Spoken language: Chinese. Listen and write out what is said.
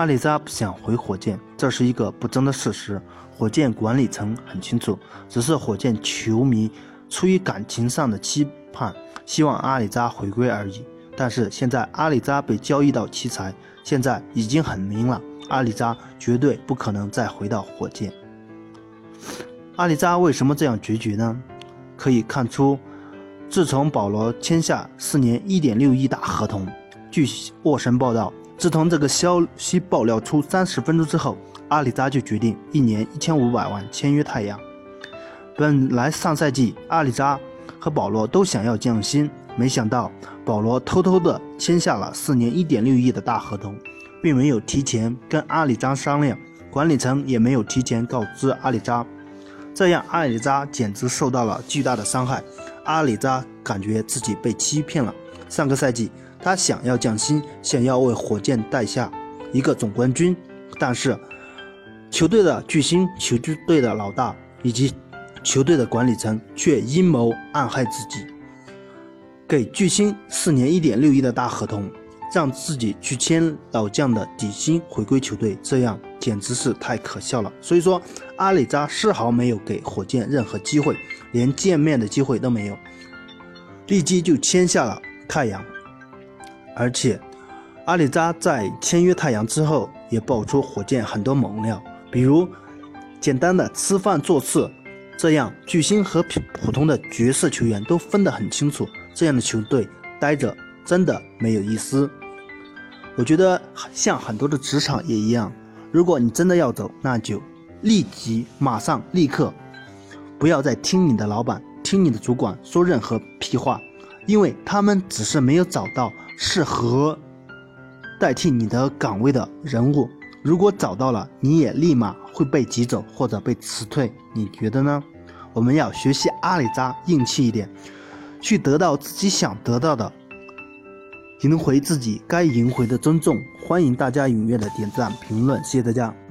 阿里扎不想回火箭，这是一个不争的事实。火箭管理层很清楚，只是火箭球迷出于感情上的期盼，希望阿里扎回归而已。但是现在阿里扎被交易到奇才，现在已经很明了，阿里扎绝对不可能再回到火箭。阿里扎为什么这样决绝呢？可以看出，自从保罗签下四年一点六亿大合同，据沃神报道。自从这个消息爆料出三十分钟之后，阿里扎就决定一年一千五百万签约太阳。本来上赛季阿里扎和保罗都想要降薪，没想到保罗偷偷的签下了四年一点六亿的大合同，并没有提前跟阿里扎商量，管理层也没有提前告知阿里扎，这样阿里扎简直受到了巨大的伤害。阿里扎感觉自己被欺骗了。上个赛季。他想要降薪，想要为火箭带下一个总冠军，但是球队的巨星、球队的老大以及球队的管理层却阴谋暗害自己，给巨星四年一点六亿的大合同，让自己去签老将的底薪回归球队，这样简直是太可笑了。所以说，阿里扎丝毫没有给火箭任何机会，连见面的机会都没有，立即就签下了太阳。而且，阿里扎在签约太阳之后，也爆出火箭很多猛料，比如简单的吃饭做事，这样巨星和普通的角色球员都分得很清楚。这样的球队待着真的没有意思。我觉得像很多的职场也一样，如果你真的要走，那就立即、马上、立刻，不要再听你的老板、听你的主管说任何屁话，因为他们只是没有找到。适合代替你的岗位的人物，如果找到了，你也立马会被挤走或者被辞退，你觉得呢？我们要学习阿里扎，硬气一点，去得到自己想得到的，赢回自己该赢回的尊重。欢迎大家踊跃的点赞评论，谢谢大家。